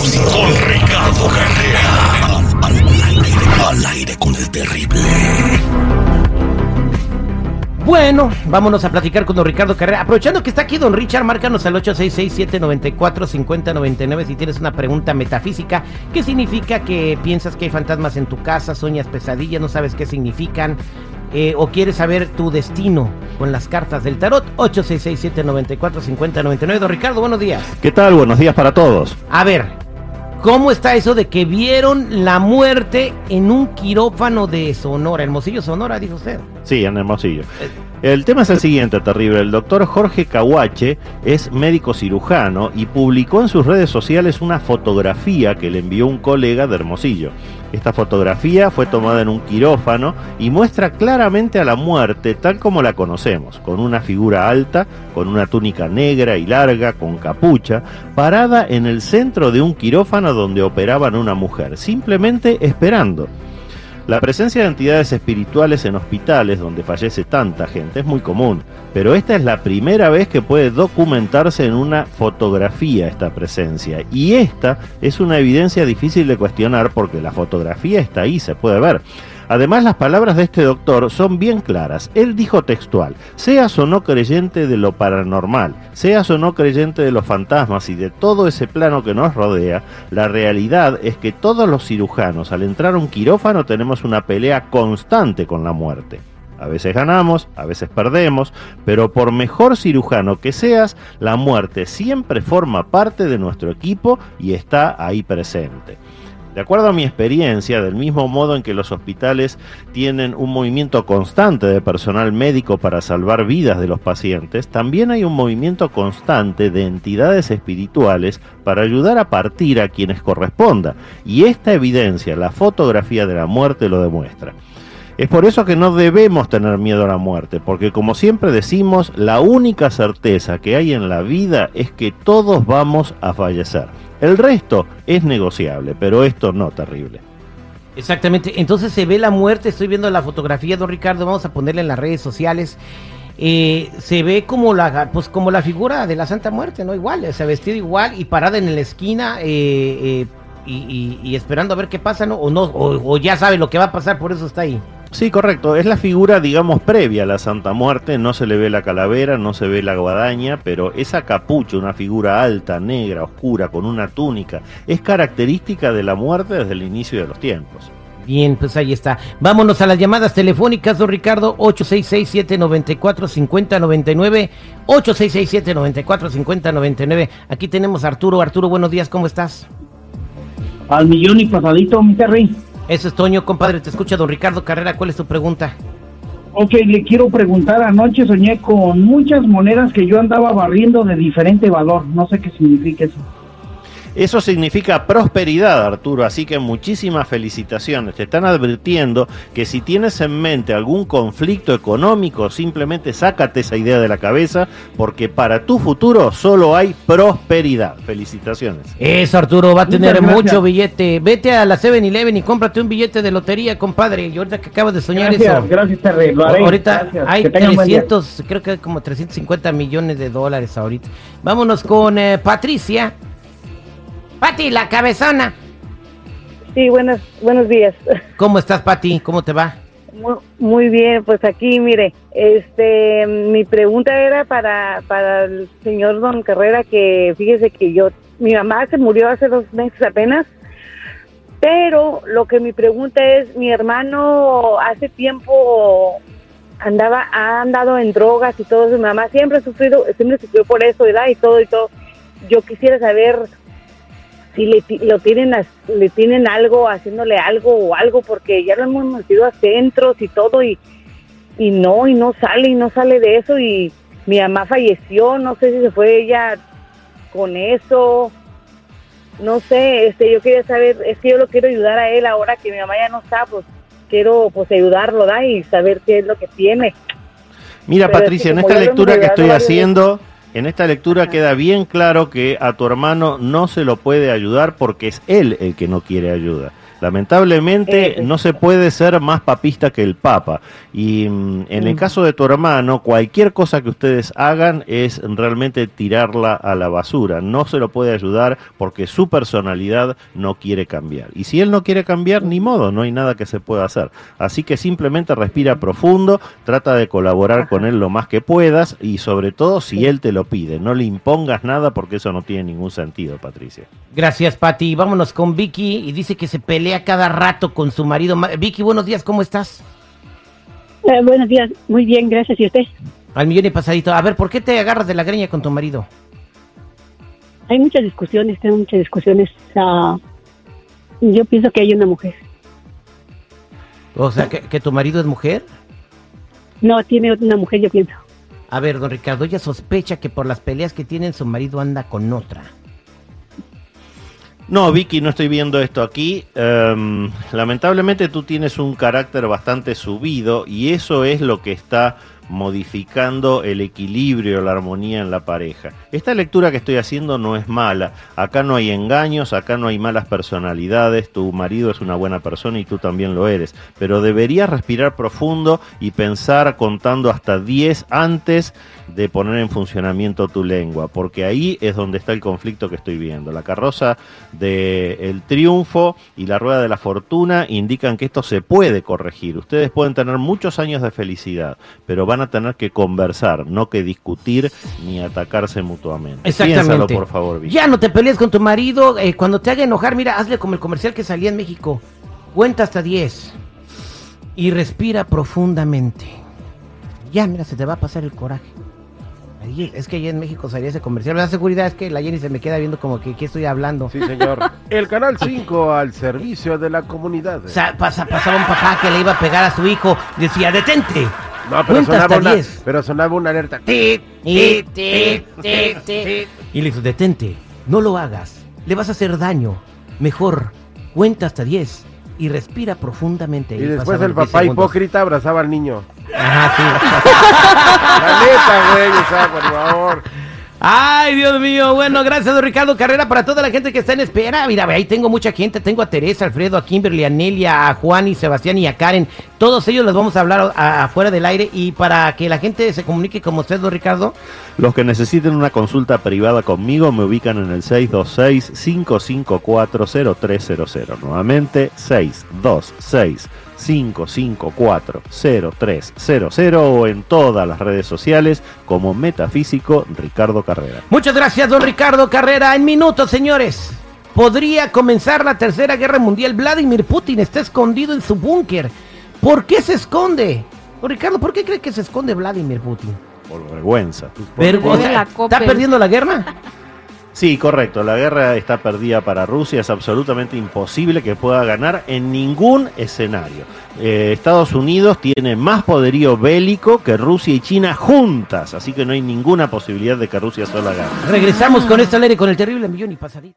Con Ricardo Carrera. Al, aire, al aire con el terrible. Bueno, vámonos a platicar con don Ricardo Carrera. Aprovechando que está aquí don Richard, márcanos al 866-794-5099 si tienes una pregunta metafísica. ¿Qué significa que piensas que hay fantasmas en tu casa, sueñas pesadillas, no sabes qué significan? Eh, o quieres saber tu destino con las cartas del tarot, 866-794-5099. Don Ricardo, buenos días. ¿Qué tal? Buenos días para todos. A ver, ¿cómo está eso de que vieron la muerte en un quirófano de Sonora? Hermosillo, Sonora, dijo usted. Sí, en Hermosillo. El tema es el siguiente, terrible. El doctor Jorge Cahuache es médico cirujano y publicó en sus redes sociales una fotografía que le envió un colega de Hermosillo. Esta fotografía fue tomada en un quirófano y muestra claramente a la muerte tal como la conocemos, con una figura alta, con una túnica negra y larga, con capucha, parada en el centro de un quirófano donde operaban una mujer, simplemente esperando. La presencia de entidades espirituales en hospitales donde fallece tanta gente es muy común, pero esta es la primera vez que puede documentarse en una fotografía esta presencia. Y esta es una evidencia difícil de cuestionar porque la fotografía está ahí, se puede ver. Además, las palabras de este doctor son bien claras. Él dijo textual, seas o no creyente de lo paranormal, seas o no creyente de los fantasmas y de todo ese plano que nos rodea, la realidad es que todos los cirujanos al entrar a un quirófano tenemos una pelea constante con la muerte. A veces ganamos, a veces perdemos, pero por mejor cirujano que seas, la muerte siempre forma parte de nuestro equipo y está ahí presente. De acuerdo a mi experiencia, del mismo modo en que los hospitales tienen un movimiento constante de personal médico para salvar vidas de los pacientes, también hay un movimiento constante de entidades espirituales para ayudar a partir a quienes corresponda. Y esta evidencia, la fotografía de la muerte lo demuestra. Es por eso que no debemos tener miedo a la muerte, porque como siempre decimos, la única certeza que hay en la vida es que todos vamos a fallecer. El resto es negociable, pero esto no terrible. Exactamente, entonces se ve la muerte, estoy viendo la fotografía, don Ricardo, vamos a ponerla en las redes sociales. Eh, se ve como la pues como la figura de la Santa Muerte, ¿no? Igual, se ha vestido igual y parada en la esquina eh, eh, y, esperando a ver qué pasa, ¿no? O no, o ya sabe lo que va a pasar, por eso está ahí. Sí, correcto. Es la figura, digamos, previa a la Santa Muerte. No se le ve la calavera, no se ve la guadaña, pero esa capucha, una figura alta, negra, oscura, con una túnica, es característica de la muerte desde el inicio de los tiempos. Bien, pues ahí está. Vámonos a las llamadas telefónicas, don Ricardo, 866-794-5099, 866-794-5099. Aquí tenemos a Arturo. Arturo, buenos días, ¿cómo estás? Al millón y pasadito, mi rey. Eso es Toño, compadre, te escucha don Ricardo Carrera, ¿cuál es tu pregunta? Ok, le quiero preguntar, anoche soñé con muchas monedas que yo andaba barriendo de diferente valor, no sé qué significa eso. Eso significa prosperidad, Arturo, así que muchísimas felicitaciones. Te están advirtiendo que si tienes en mente algún conflicto económico, simplemente sácate esa idea de la cabeza, porque para tu futuro solo hay prosperidad. Felicitaciones. Eso, Arturo, va a tener mucho billete. Vete a la 7-Eleven y cómprate un billete de lotería, compadre. Y ahorita que acabas de soñar eso. Gracias, Terry. Ahorita hay 300, creo que hay como 350 millones de dólares ahorita. Vámonos con eh, Patricia. Pati, la cabezona. Sí, buenos, buenos días. ¿Cómo estás, Pati? ¿Cómo te va? Muy, bien, pues aquí, mire, este, mi pregunta era para, para el señor Don Carrera, que fíjese que yo, mi mamá se murió hace dos meses apenas, pero lo que mi pregunta es, mi hermano hace tiempo andaba, ha andado en drogas y todo, mi mamá siempre ha sufrido, siempre sufrió por eso, ¿verdad? Y todo y todo. Yo quisiera saber si le, lo tienen, le tienen algo, haciéndole algo o algo, porque ya lo hemos metido a centros y todo, y, y no, y no sale, y no sale de eso, y mi mamá falleció, no sé si se fue ella con eso, no sé, este, yo quería saber, es que yo lo quiero ayudar a él ahora que mi mamá ya no está, pues quiero pues ayudarlo, ¿da? Y saber qué es lo que tiene. Mira, Patricia, en esta lectura que estoy haciendo... En esta lectura queda bien claro que a tu hermano no se lo puede ayudar porque es él el que no quiere ayuda. Lamentablemente Eh, no se puede ser más papista que el Papa. Y mm, en el Mm. caso de tu hermano, cualquier cosa que ustedes hagan es realmente tirarla a la basura. No se lo puede ayudar porque su personalidad no quiere cambiar. Y si él no quiere cambiar, ni modo, no hay nada que se pueda hacer. Así que simplemente respira profundo, trata de colaborar con él lo más que puedas y sobre todo si él te lo pide. No le impongas nada porque eso no tiene ningún sentido, Patricia. Gracias, Pati. Vámonos con Vicky y dice que se pelea cada rato con su marido. Ma- Vicky, buenos días, ¿cómo estás? Eh, buenos días, muy bien, gracias. ¿Y usted? Al millón y pasadito. A ver, ¿por qué te agarras de la greña con tu marido? Hay muchas discusiones, tengo muchas discusiones. Ah, yo pienso que hay una mujer. O sea, que, que tu marido es mujer. No, tiene una mujer, yo pienso. A ver, don Ricardo, ella sospecha que por las peleas que tienen su marido anda con otra. No, Vicky, no estoy viendo esto aquí. Em, lamentablemente tú tienes un carácter bastante subido y eso es lo que está modificando el equilibrio, la armonía en la pareja. Esta lectura que estoy haciendo no es mala. Acá no hay engaños, acá no hay malas personalidades. Tu marido es una buena persona y tú también lo eres. Pero deberías respirar profundo y pensar contando hasta 10 antes de poner en funcionamiento tu lengua, porque ahí es donde está el conflicto que estoy viendo. La carroza del triunfo y la rueda de la fortuna indican que esto se puede corregir. Ustedes pueden tener muchos años de felicidad, pero van a tener que conversar, no que discutir ni atacarse mutuamente. Exactamente. Piénsalo, por favor, Vicky. Ya no te pelees con tu marido. eh, cuando te haga enojar, mira, hazle como el comercial que salía en México. Cuenta hasta 10. Y respira profundamente. Ya, mira, se te va a pasar el coraje. Ahí- es que allá en México salía ese comercial. La seguridad es que la Jenny se me queda viendo como que, ¿qué estoy hablando? Sí, señor. El Canal 5 al servicio de la comunidad. Sa- pasa- pasaba un papá que le iba a pegar a su hijo. Decía, detente. No, pero Cuenta sonaba, hasta una, 10. pero sonaba una alerta. Tit, tit, tit, tit, tit. Y le dijo, detente, no lo hagas, le vas a hacer daño. Mejor, cuenta hasta 10 y respira profundamente. Y después el los 10 papá segundos. hipócrita abrazaba al niño. Ajá, sí. La neta, güey, o sea, por favor. Ay, Dios mío. Bueno, gracias, don Ricardo Carrera, para toda la gente que está en espera. Mira, ahí tengo mucha gente. Tengo a Teresa, Alfredo, a Kimberly, a Nelia, a Juan y Sebastián y a Karen. Todos ellos les vamos a hablar afuera del aire. Y para que la gente se comunique con usted, don Ricardo, Los que necesiten una consulta privada conmigo me ubican en el 626-554-0300. Nuevamente, 626-554-0300 o en todas las redes sociales como Metafísico Ricardo Carrera. Muchas gracias, don Ricardo Carrera. En minutos, señores. Podría comenzar la tercera guerra mundial. Vladimir Putin está escondido en su búnker. ¿Por qué se esconde? Don Ricardo, ¿por qué cree que se esconde Vladimir Putin? Por vergüenza. Sea, la ¿Está perdiendo la guerra? Sí, correcto. La guerra está perdida para Rusia. Es absolutamente imposible que pueda ganar en ningún escenario. Eh, Estados Unidos tiene más poderío bélico que Rusia y China juntas. Así que no hay ninguna posibilidad de que Rusia sola gane. Regresamos con esta aire con el terrible millón y pasadito.